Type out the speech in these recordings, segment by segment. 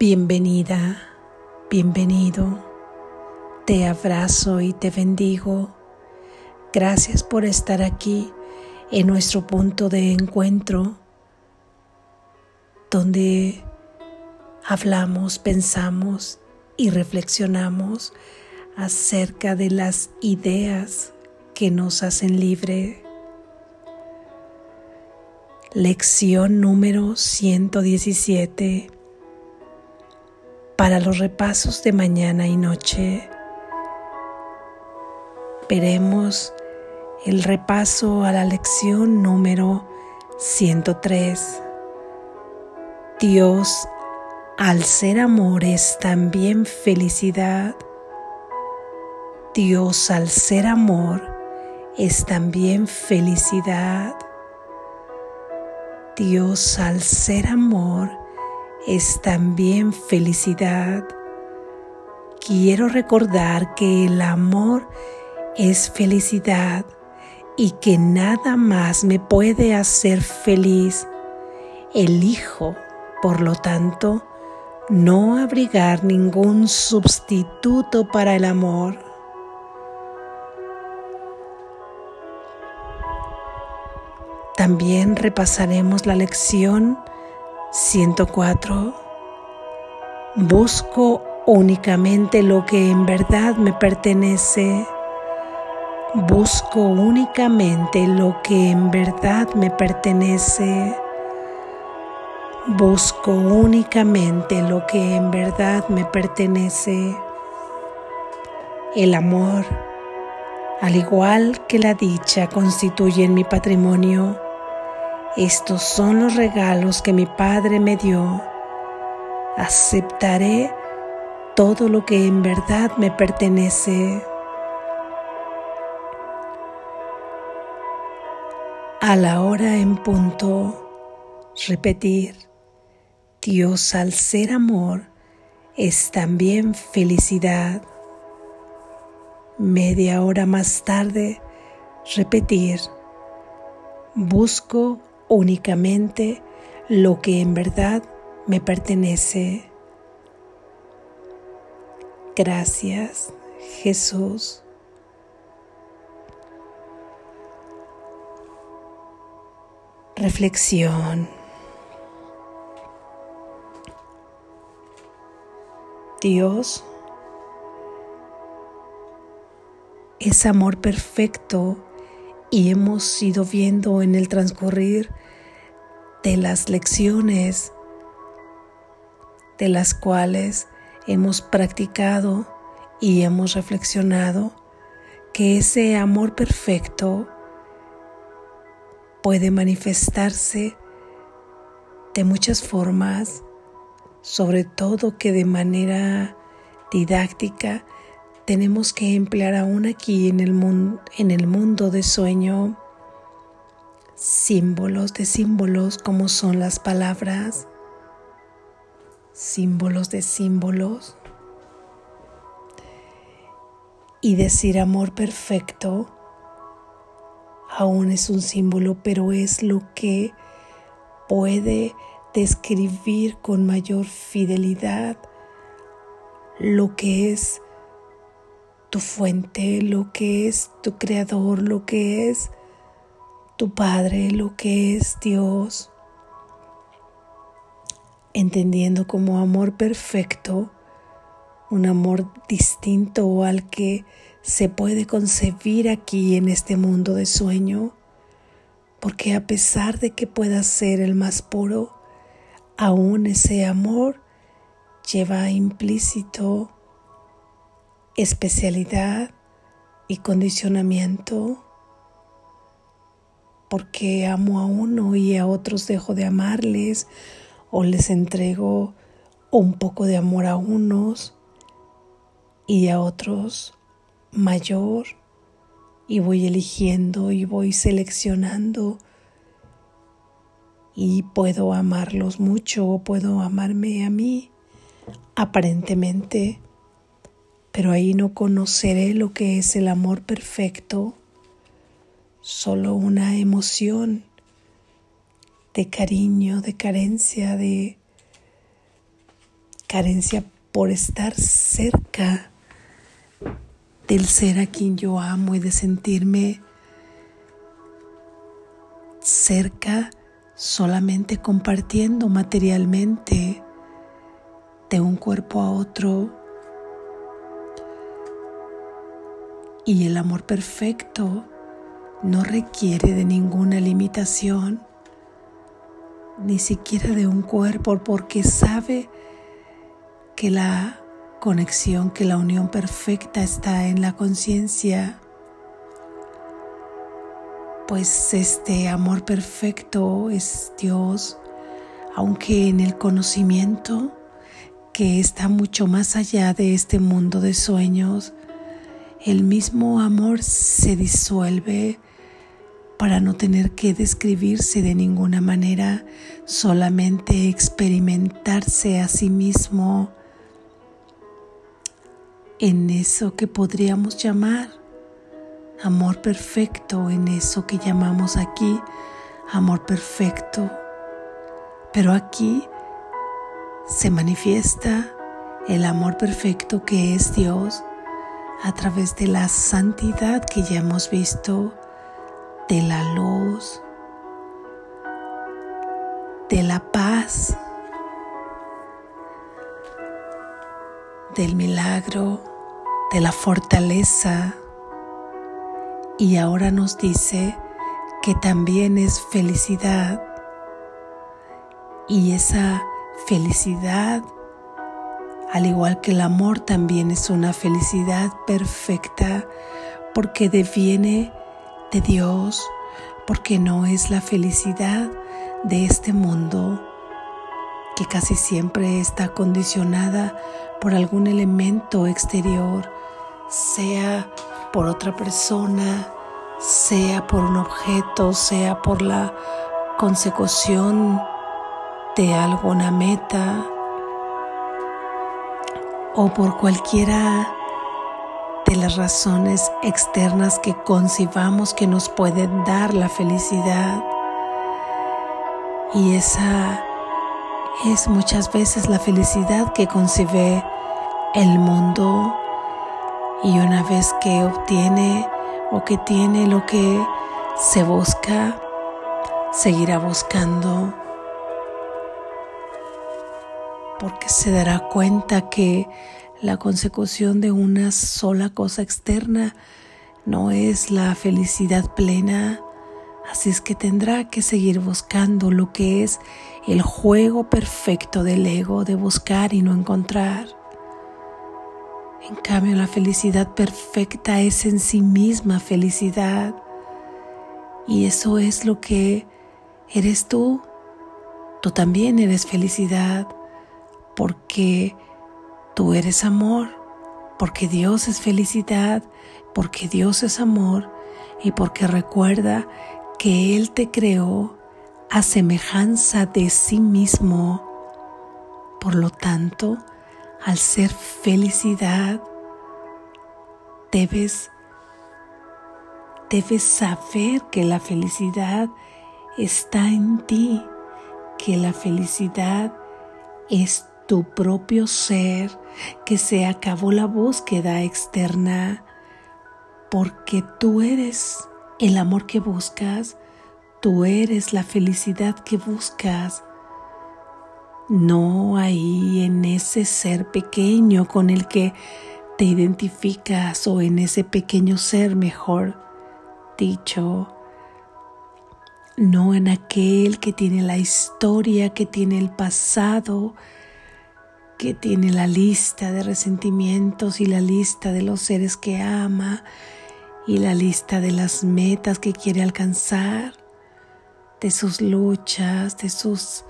Bienvenida, bienvenido. Te abrazo y te bendigo. Gracias por estar aquí en nuestro punto de encuentro, donde hablamos, pensamos y reflexionamos acerca de las ideas que nos hacen libre. Lección número 117 para los repasos de mañana y noche. Veremos el repaso a la lección número 103. Dios al ser amor es también felicidad. Dios al ser amor es también felicidad. Dios al ser amor es también felicidad. Quiero recordar que el amor es felicidad y que nada más me puede hacer feliz. Elijo, por lo tanto, no abrigar ningún sustituto para el amor. También repasaremos la lección 104. Busco únicamente lo que en verdad me pertenece. Busco únicamente lo que en verdad me pertenece. Busco únicamente lo que en verdad me pertenece. El amor, al igual que la dicha, constituyen mi patrimonio estos son los regalos que mi Padre me dio. Aceptaré todo lo que en verdad me pertenece. A la hora en punto, repetir, Dios al ser amor es también felicidad. Media hora más tarde, repetir, busco únicamente lo que en verdad me pertenece. Gracias, Jesús. Reflexión. Dios es amor perfecto y hemos ido viendo en el transcurrir de las lecciones de las cuales hemos practicado y hemos reflexionado que ese amor perfecto puede manifestarse de muchas formas, sobre todo que de manera didáctica tenemos que emplear aún aquí en el, mundo, en el mundo de sueño símbolos de símbolos como son las palabras, símbolos de símbolos. Y decir amor perfecto aún es un símbolo, pero es lo que puede describir con mayor fidelidad lo que es tu fuente, lo que es tu creador, lo que es tu Padre, lo que es Dios, entendiendo como amor perfecto, un amor distinto al que se puede concebir aquí en este mundo de sueño, porque a pesar de que pueda ser el más puro, aún ese amor lleva implícito especialidad y condicionamiento, porque amo a uno y a otros dejo de amarles, o les entrego un poco de amor a unos y a otros mayor, y voy eligiendo y voy seleccionando y puedo amarlos mucho o puedo amarme a mí aparentemente pero ahí no conoceré lo que es el amor perfecto, solo una emoción de cariño, de carencia, de carencia por estar cerca del ser a quien yo amo y de sentirme cerca solamente compartiendo materialmente de un cuerpo a otro. Y el amor perfecto no requiere de ninguna limitación, ni siquiera de un cuerpo, porque sabe que la conexión, que la unión perfecta está en la conciencia. Pues este amor perfecto es Dios, aunque en el conocimiento que está mucho más allá de este mundo de sueños, el mismo amor se disuelve para no tener que describirse de ninguna manera, solamente experimentarse a sí mismo en eso que podríamos llamar amor perfecto, en eso que llamamos aquí amor perfecto. Pero aquí se manifiesta el amor perfecto que es Dios a través de la santidad que ya hemos visto, de la luz, de la paz, del milagro, de la fortaleza. Y ahora nos dice que también es felicidad. Y esa felicidad, al igual que el amor, también es una felicidad perfecta porque deviene de Dios, porque no es la felicidad de este mundo que casi siempre está condicionada por algún elemento exterior, sea por otra persona, sea por un objeto, sea por la consecución de alguna meta o por cualquiera de las razones externas que concibamos que nos pueden dar la felicidad. Y esa es muchas veces la felicidad que concibe el mundo y una vez que obtiene o que tiene lo que se busca, seguirá buscando porque se dará cuenta que la consecución de una sola cosa externa no es la felicidad plena, así es que tendrá que seguir buscando lo que es el juego perfecto del ego de buscar y no encontrar. En cambio, la felicidad perfecta es en sí misma felicidad. Y eso es lo que eres tú. Tú también eres felicidad porque tú eres amor, porque Dios es felicidad, porque Dios es amor y porque recuerda que Él te creó a semejanza de sí mismo. Por lo tanto, al ser felicidad, debes, debes saber que la felicidad está en ti, que la felicidad es tu propio ser, que se acabó la búsqueda externa, porque tú eres el amor que buscas, tú eres la felicidad que buscas. No ahí en ese ser pequeño con el que te identificas o en ese pequeño ser, mejor dicho, no en aquel que tiene la historia, que tiene el pasado, que tiene la lista de resentimientos y la lista de los seres que ama y la lista de las metas que quiere alcanzar, de sus luchas, de sus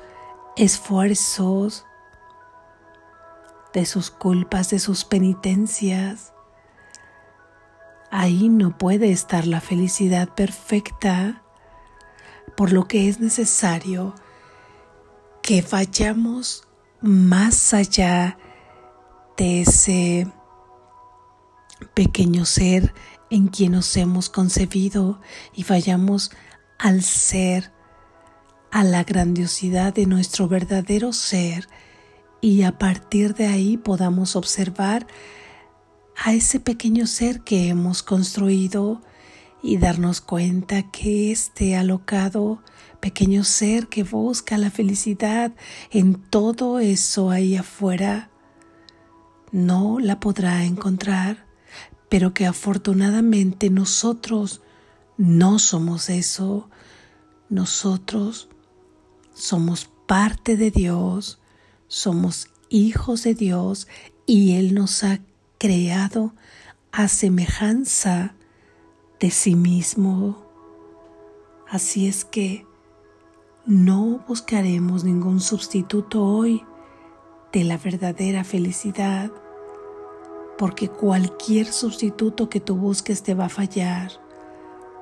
esfuerzos, de sus culpas, de sus penitencias. Ahí no puede estar la felicidad perfecta, por lo que es necesario que vayamos más allá de ese pequeño ser en quien nos hemos concebido y vayamos al ser, a la grandiosidad de nuestro verdadero ser y a partir de ahí podamos observar a ese pequeño ser que hemos construido y darnos cuenta que este alocado pequeño ser que busca la felicidad en todo eso ahí afuera no la podrá encontrar, pero que afortunadamente nosotros no somos eso, nosotros somos parte de Dios, somos hijos de Dios y Él nos ha creado a semejanza de sí mismo. Así es que no buscaremos ningún sustituto hoy de la verdadera felicidad, porque cualquier sustituto que tú busques te va a fallar.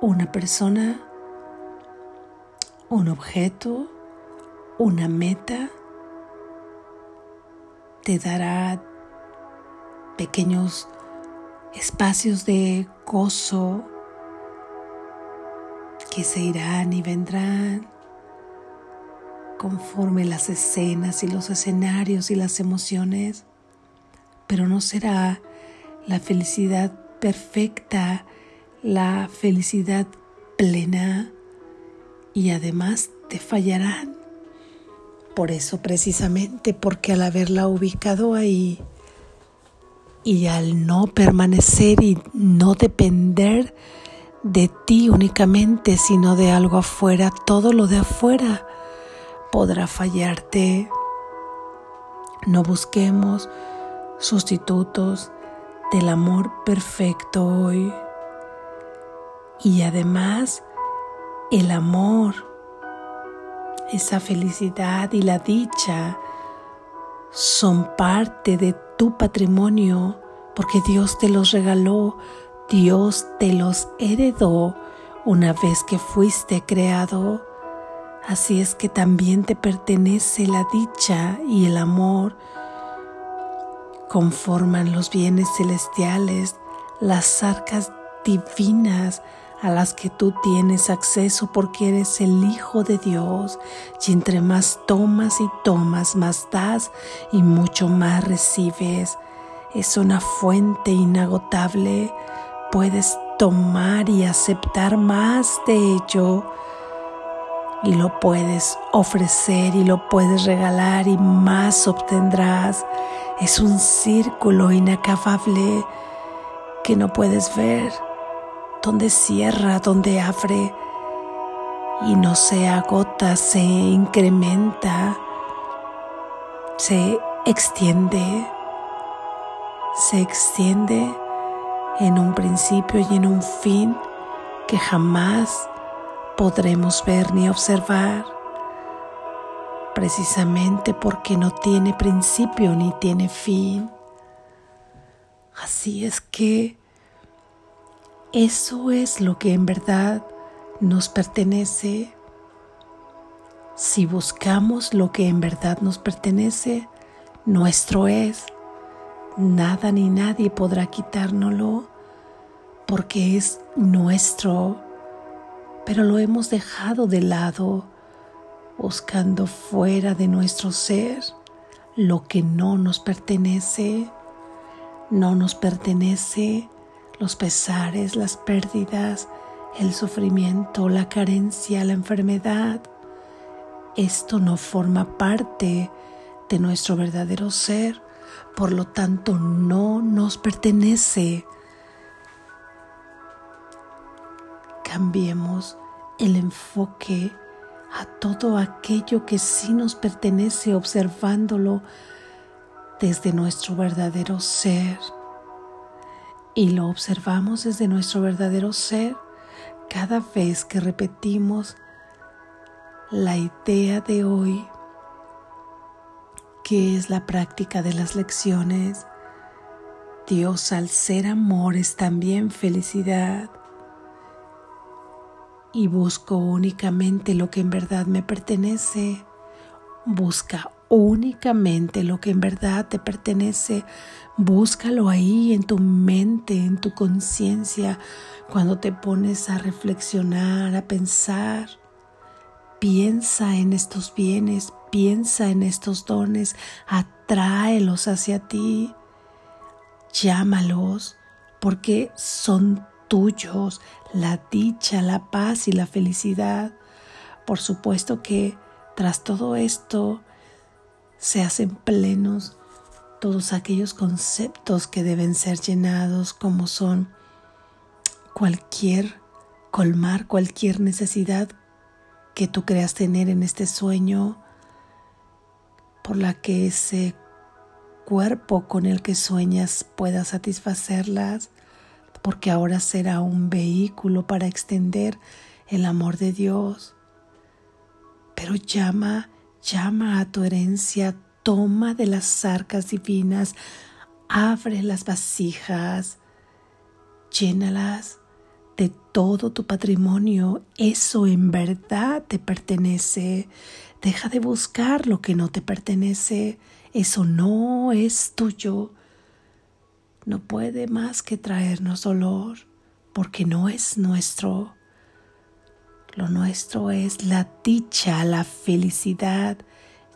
Una persona, un objeto, una meta, te dará pequeños espacios de gozo que se irán y vendrán conforme las escenas y los escenarios y las emociones, pero no será la felicidad perfecta, la felicidad plena y además te fallarán. Por eso precisamente, porque al haberla ubicado ahí y al no permanecer y no depender de ti únicamente, sino de algo afuera, todo lo de afuera podrá fallarte. No busquemos sustitutos del amor perfecto hoy. Y además, el amor, esa felicidad y la dicha son parte de tu patrimonio porque Dios te los regaló, Dios te los heredó una vez que fuiste creado. Así es que también te pertenece la dicha y el amor. Conforman los bienes celestiales, las arcas divinas a las que tú tienes acceso porque eres el Hijo de Dios. Y entre más tomas y tomas, más das y mucho más recibes. Es una fuente inagotable. Puedes tomar y aceptar más de ello y lo puedes ofrecer y lo puedes regalar y más obtendrás. Es un círculo inacabable que no puedes ver, donde cierra, donde abre y no se agota, se incrementa, se extiende, se extiende en un principio y en un fin que jamás podremos ver ni observar, precisamente porque no tiene principio ni tiene fin. Así es que eso es lo que en verdad nos pertenece. Si buscamos lo que en verdad nos pertenece, nuestro es. Nada ni nadie podrá quitárnoslo porque es nuestro pero lo hemos dejado de lado, buscando fuera de nuestro ser lo que no nos pertenece. No nos pertenece los pesares, las pérdidas, el sufrimiento, la carencia, la enfermedad. Esto no forma parte de nuestro verdadero ser, por lo tanto no nos pertenece. cambiemos el enfoque a todo aquello que sí nos pertenece observándolo desde nuestro verdadero ser. Y lo observamos desde nuestro verdadero ser cada vez que repetimos la idea de hoy, que es la práctica de las lecciones. Dios al ser amor es también felicidad y busco únicamente lo que en verdad me pertenece. Busca únicamente lo que en verdad te pertenece. Búscalo ahí en tu mente, en tu conciencia, cuando te pones a reflexionar, a pensar. Piensa en estos bienes, piensa en estos dones, atráelos hacia ti, llámalos, porque son tuyos la dicha, la paz y la felicidad. Por supuesto que tras todo esto se hacen plenos todos aquellos conceptos que deben ser llenados como son cualquier colmar cualquier necesidad que tú creas tener en este sueño por la que ese cuerpo con el que sueñas pueda satisfacerlas porque ahora será un vehículo para extender el amor de Dios. Pero llama, llama a tu herencia, toma de las arcas divinas, abre las vasijas, llénalas de todo tu patrimonio. Eso en verdad te pertenece. Deja de buscar lo que no te pertenece. Eso no es tuyo no puede más que traernos dolor porque no es nuestro. Lo nuestro es la dicha, la felicidad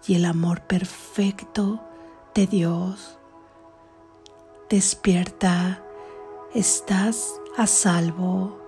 y el amor perfecto de Dios. Despierta, estás a salvo.